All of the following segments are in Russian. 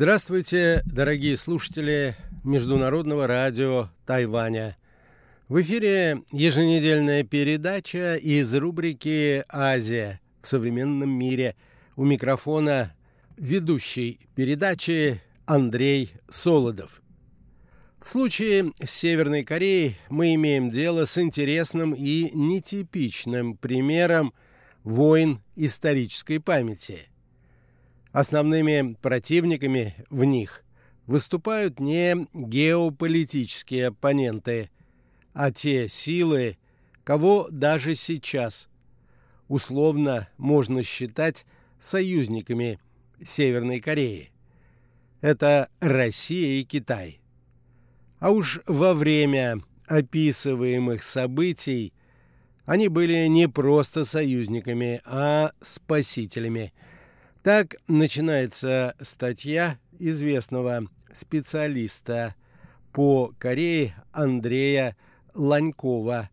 Здравствуйте, дорогие слушатели Международного радио Тайваня. В эфире еженедельная передача из рубрики «Азия в современном мире». У микрофона ведущий передачи Андрей Солодов. В случае с Северной Кореей мы имеем дело с интересным и нетипичным примером войн исторической памяти. Основными противниками в них выступают не геополитические оппоненты, а те силы, кого даже сейчас условно можно считать союзниками Северной Кореи. Это Россия и Китай. А уж во время описываемых событий они были не просто союзниками, а спасителями. Так начинается статья известного специалиста по Корее Андрея Ланькова,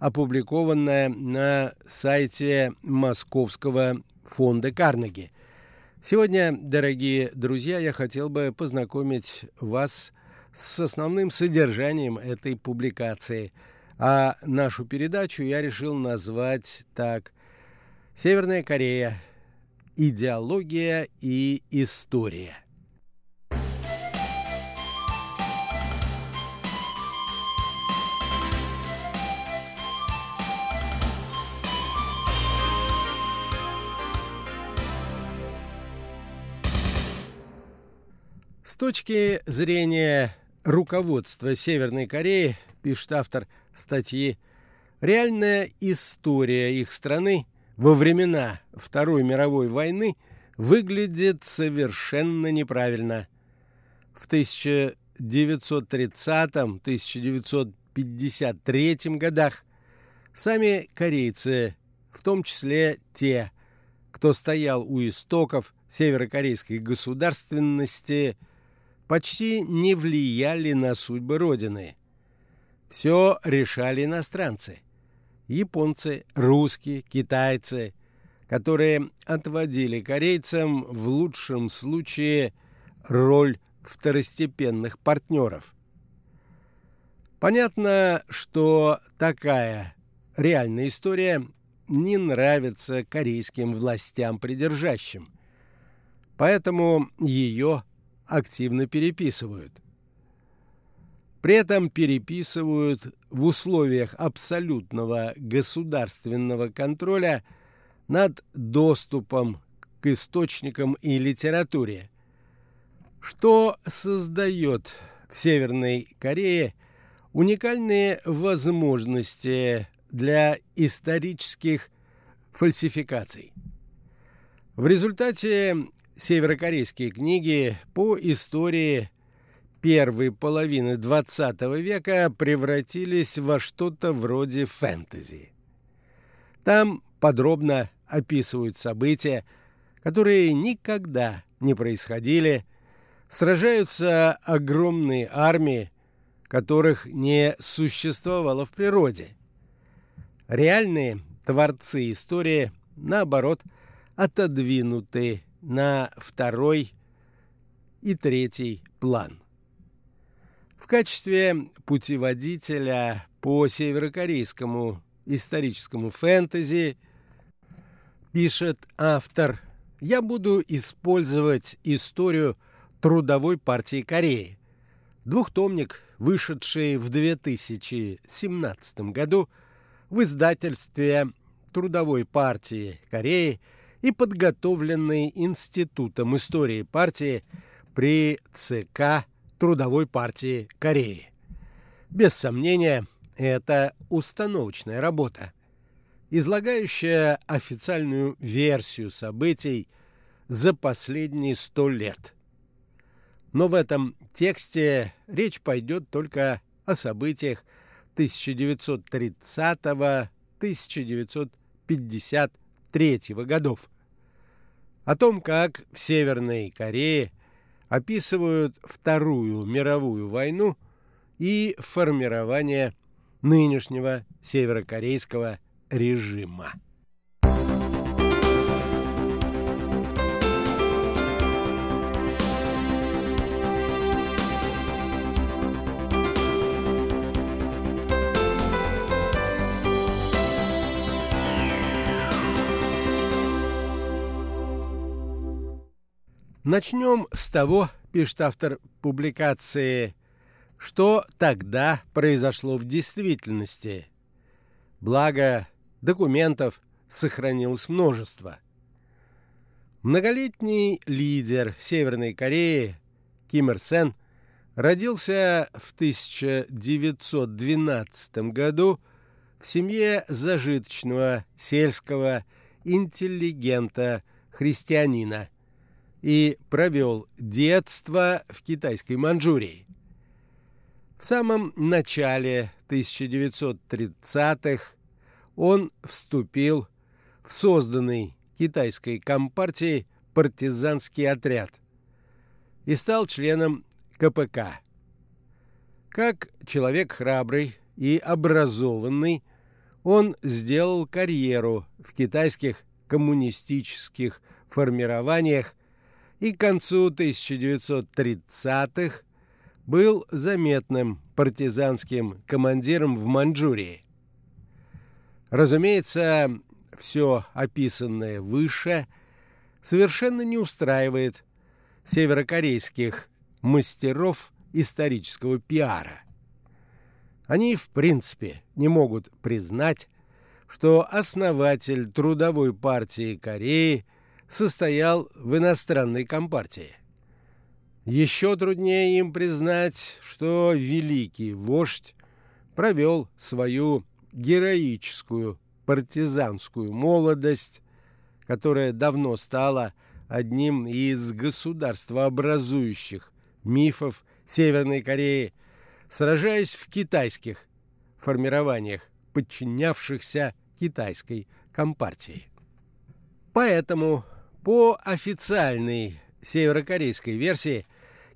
опубликованная на сайте Московского фонда Карнеги. Сегодня, дорогие друзья, я хотел бы познакомить вас с основным содержанием этой публикации. А нашу передачу я решил назвать так «Северная Корея. Идеология и история». С точки зрения руководства Северной Кореи, пишет автор статьи, реальная история их страны во времена Второй мировой войны выглядит совершенно неправильно. В 1930-1953 годах сами корейцы, в том числе те, кто стоял у истоков северокорейской государственности – почти не влияли на судьбы Родины. Все решали иностранцы. Японцы, русские, китайцы, которые отводили корейцам в лучшем случае роль второстепенных партнеров. Понятно, что такая реальная история не нравится корейским властям придержащим. Поэтому ее активно переписывают. При этом переписывают в условиях абсолютного государственного контроля над доступом к источникам и литературе, что создает в Северной Корее уникальные возможности для исторических фальсификаций. В результате северокорейские книги по истории первой половины XX века превратились во что-то вроде фэнтези. Там подробно описывают события, которые никогда не происходили, сражаются огромные армии, которых не существовало в природе. Реальные творцы истории, наоборот, отодвинуты на второй и третий план. Качестве путеводителя по северокорейскому историческому фэнтези пишет автор «Я буду использовать историю Трудовой партии Кореи». Двухтомник, вышедший в 2017 году в издательстве Трудовой партии Кореи – и подготовленный Институтом истории партии при ЦК Трудовой партии Кореи. Без сомнения, это установочная работа, излагающая официальную версию событий за последние сто лет. Но в этом тексте речь пойдет только о событиях 1930-1950 1943 годов. О том, как в Северной Корее описывают Вторую мировую войну и формирование нынешнего северокорейского режима. Начнем с того, пишет автор публикации, что тогда произошло в действительности. Благо, документов сохранилось множество. Многолетний лидер Северной Кореи Ким Ир Сен родился в 1912 году в семье зажиточного сельского интеллигента-христианина – и провел детство в китайской Манчжурии. В самом начале 1930-х он вступил в созданный китайской компартией партизанский отряд и стал членом КПК. Как человек храбрый и образованный, он сделал карьеру в китайских коммунистических формированиях и к концу 1930-х был заметным партизанским командиром в Маньчжурии. Разумеется, все описанное выше совершенно не устраивает северокорейских мастеров исторического пиара. Они, в принципе, не могут признать, что основатель Трудовой партии Кореи – состоял в иностранной компартии. Еще труднее им признать, что великий вождь провел свою героическую партизанскую молодость, которая давно стала одним из государствообразующих мифов Северной Кореи, сражаясь в китайских формированиях, подчинявшихся китайской компартии. Поэтому по официальной северокорейской версии,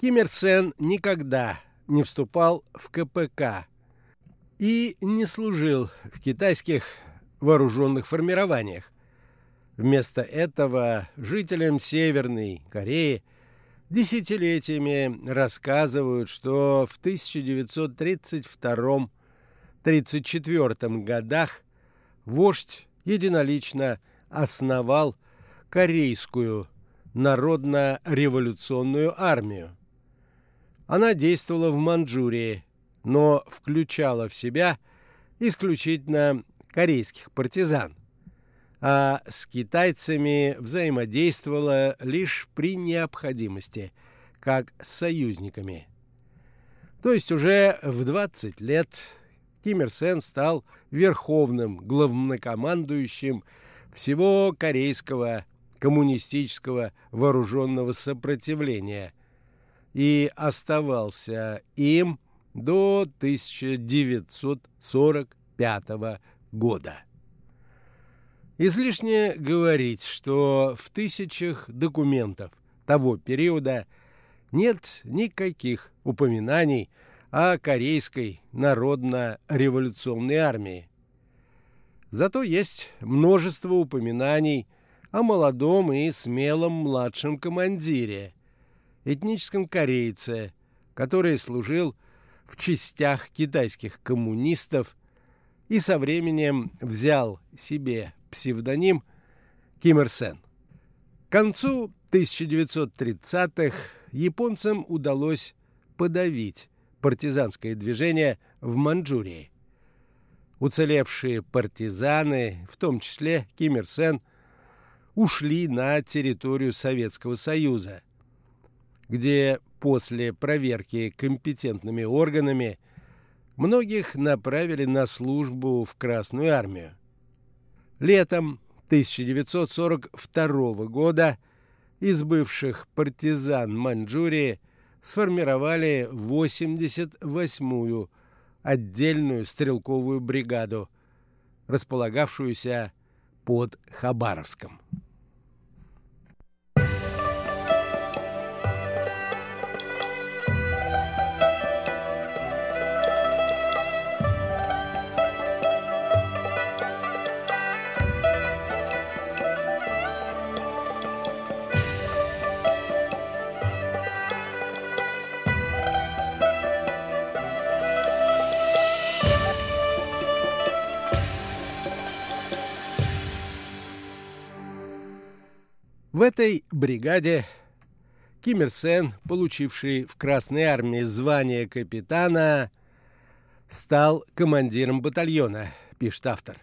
Ким Ир Сен никогда не вступал в КПК и не служил в китайских вооруженных формированиях. Вместо этого жителям Северной Кореи десятилетиями рассказывают, что в 1932-34 годах вождь единолично основал Корейскую народно-революционную армию. Она действовала в Манчжурии, но включала в себя исключительно корейских партизан, а с китайцами взаимодействовала лишь при необходимости, как с союзниками. То есть уже в 20 лет Ким Ир Сен стал верховным главнокомандующим всего корейского коммунистического вооруженного сопротивления и оставался им до 1945 года. Излишне говорить, что в тысячах документов того периода нет никаких упоминаний о Корейской народно-революционной армии. Зато есть множество упоминаний молодом и смелом младшем командире, этническом корейце, который служил в частях китайских коммунистов и со временем взял себе псевдоним Ким Ир Сен. К концу 1930-х японцам удалось подавить партизанское движение в Манчжурии. Уцелевшие партизаны, в том числе Ким Ир Сен, ушли на территорию Советского Союза, где после проверки компетентными органами многих направили на службу в Красную армию. Летом 1942 года из бывших партизан Маньчжурии сформировали 88-ю отдельную стрелковую бригаду, располагавшуюся под Хабаровском. В этой бригаде Ким Ир Сен, получивший в Красной армии звание капитана, стал командиром батальона, пишет автор.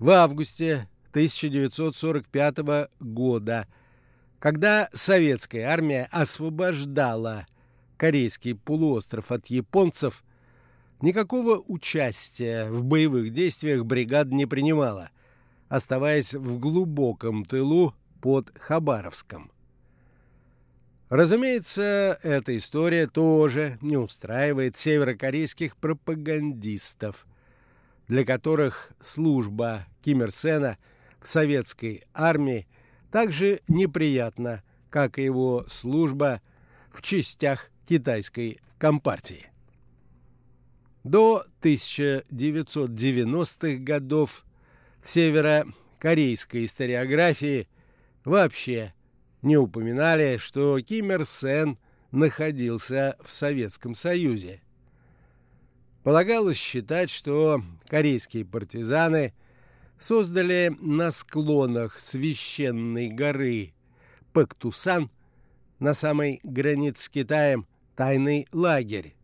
В августе 1945 года, когда советская армия освобождала Корейский полуостров от японцев, никакого участия в боевых действиях бригада не принимала, оставаясь в глубоком тылу под Хабаровском. Разумеется, эта история тоже не устраивает северокорейских пропагандистов, для которых служба Ким Ир Сена в советской армии также неприятна, как и его служба в частях китайской компартии. До 1990-х годов в северокорейской историографии вообще не упоминали, что Ким Ир Сен находился в Советском Союзе. Полагалось считать, что корейские партизаны создали на склонах священной горы Пактусан на самой границе с Китаем тайный лагерь,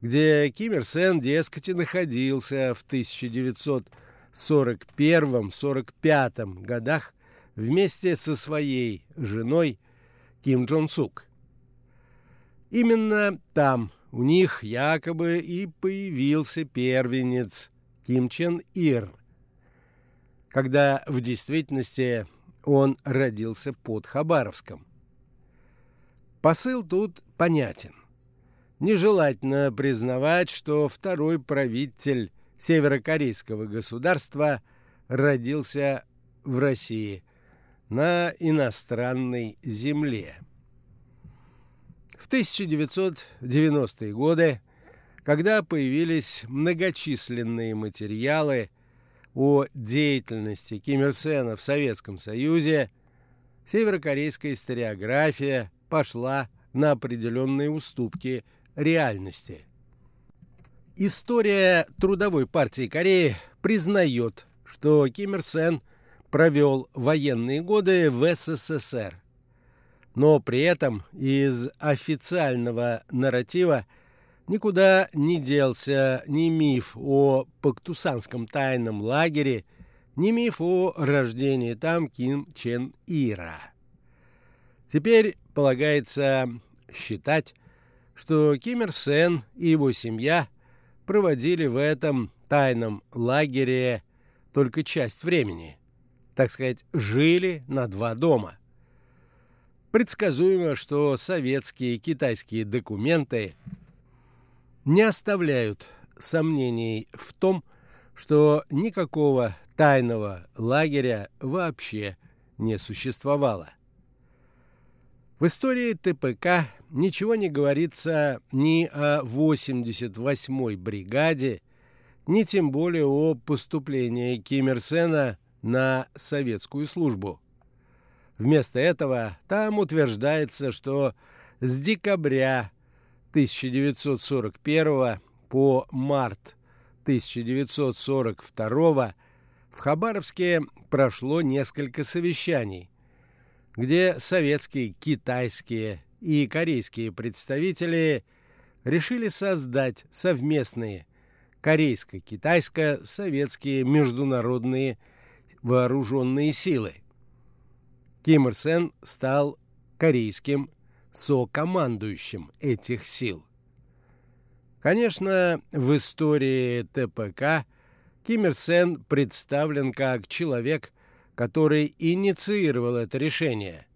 где Ким Ир Сен, дескать, и находился в 1941-45 годах вместе со своей женой Ким Джон Сук. Именно там у них якобы и появился первенец Ким Чен Ир, когда в действительности он родился под Хабаровском. Посыл тут понятен. Нежелательно признавать, что второй правитель северокорейского государства родился в России – на иностранной земле. В 1990-е годы, когда появились многочисленные материалы о деятельности Ким Ир Сена в Советском Союзе, северокорейская историография пошла на определенные уступки реальности. История Трудовой партии Кореи признает, что Ким Ир Сен – провел военные годы в СССР. Но при этом из официального нарратива никуда не делся ни миф о Пактусанском тайном лагере, ни миф о рождении там Ким Чен Ира. Теперь полагается считать, что Ким Ир Сен и его семья проводили в этом тайном лагере только часть времени – так сказать, жили на два дома. Предсказуемо, что советские и китайские документы не оставляют сомнений в том, что никакого тайного лагеря вообще не существовало. В истории ТПК ничего не говорится ни о 88-й бригаде, ни тем более о поступлении Ким на советскую службу. Вместо этого там утверждается, что с декабря 1941 по март 1942 в Хабаровске прошло несколько совещаний, где советские, китайские и корейские представители решили создать совместные корейско-китайско-советские международные вооруженные силы. Ким Ир Сен стал корейским сокомандующим этих сил. Конечно, в истории ТПК Ким Ир Сен представлен как человек, который инициировал это решение,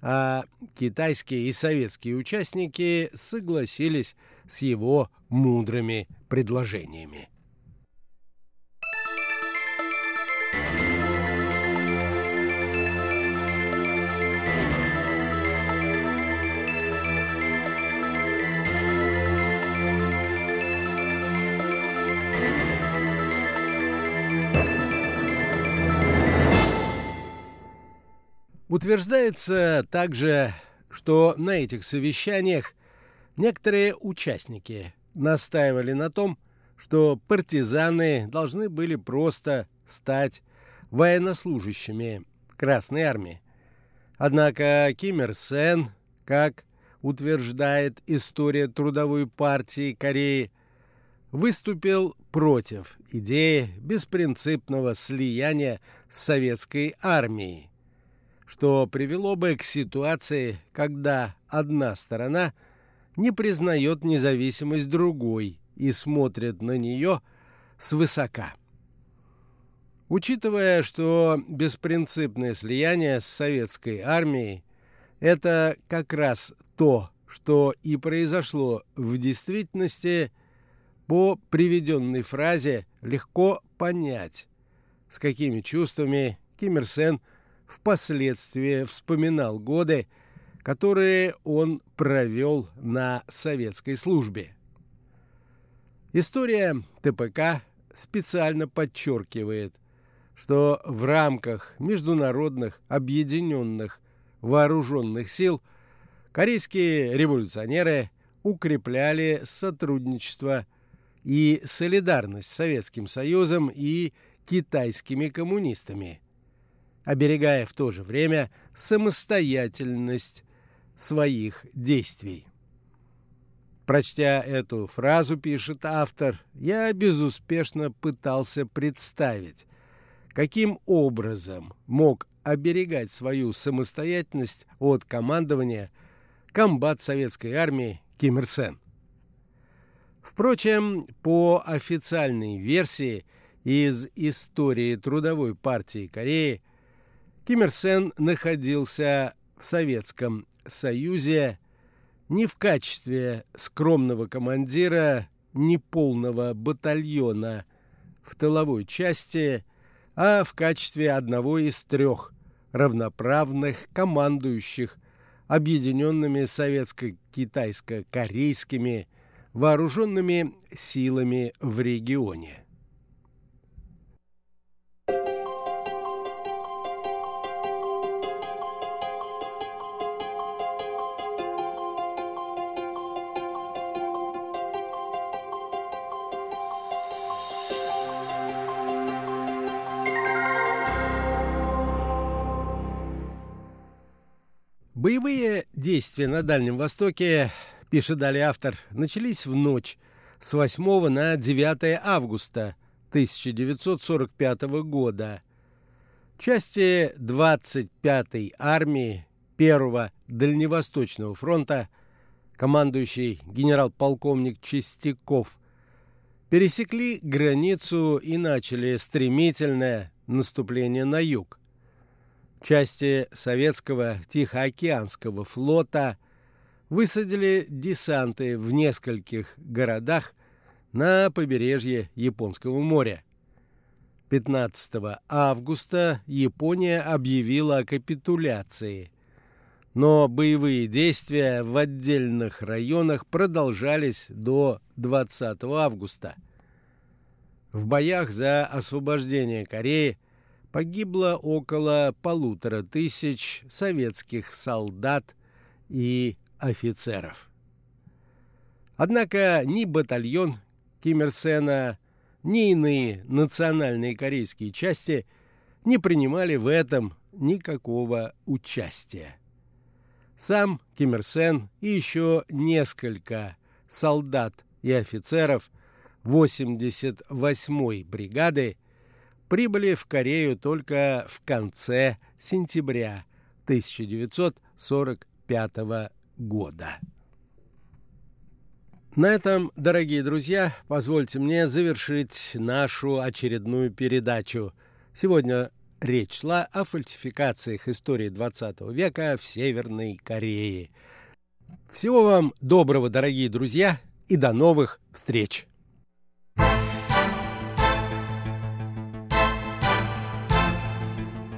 а китайские и советские участники согласились с его мудрыми предложениями. Утверждается также, что на этих совещаниях некоторые участники настаивали на том, что партизаны должны были просто стать военнослужащими Красной Армии. Однако Ким Ир Сен, как утверждает история Трудовой партии Кореи, выступил против идеи беспринципного слияния с советской армией, что привело бы к ситуации, когда одна сторона не признает независимость другой и смотрит на нее свысока. Учитывая, что беспринципное слияние с советской армией – это как раз то, что и произошло в действительности, по приведенной фразе легко понять, с какими чувствами Ким Ир Сен впоследствии вспоминал годы, которые он провел на советской службе. История ТПК специально подчеркивает, что в рамках международных объединенных вооруженных сил корейские революционеры укрепляли сотрудничество и солидарность с Советским Союзом и китайскими коммунистами, оберегая в то же время самостоятельность своих действий. Прочтя эту фразу, пишет автор, я безуспешно пытался представить, каким образом мог оберегать свою самостоятельность от командования комбат советской армии Ким Ир Сен. Впрочем, по официальной версии из истории Трудовой партии Кореи, Ким Ир Сен находился в Советском Союзе не в качестве скромного командира неполного батальона в тыловой части, а в качестве одного из трех равноправных командующих объединенными советско-китайско-корейскими вооруженными силами в регионе. Действия на Дальнем Востоке, пишет далее автор, начались в ночь с 8 на 9 августа 1945 года. Части 25-й армии Первого Дальневосточного фронта, командующий генерал-полковник Чистяков, пересекли границу и начали стремительное наступление на юг части советского Тихоокеанского флота высадили десанты в нескольких городах на побережье Японского моря. 15 августа Япония объявила о капитуляции, но боевые действия в отдельных районах продолжались до 20 августа. В боях за освобождение Кореи погибло около полутора тысяч советских солдат и офицеров. Однако ни батальон Ким Ир Сена, ни иные национальные корейские части не принимали в этом никакого участия. Сам Ким Ир Сен и еще несколько солдат и офицеров 88-й бригады прибыли в Корею только в конце сентября 1945 года. На этом, дорогие друзья, позвольте мне завершить нашу очередную передачу. Сегодня речь шла о фальсификациях истории XX века в Северной Корее. Всего вам доброго, дорогие друзья, и до новых встреч!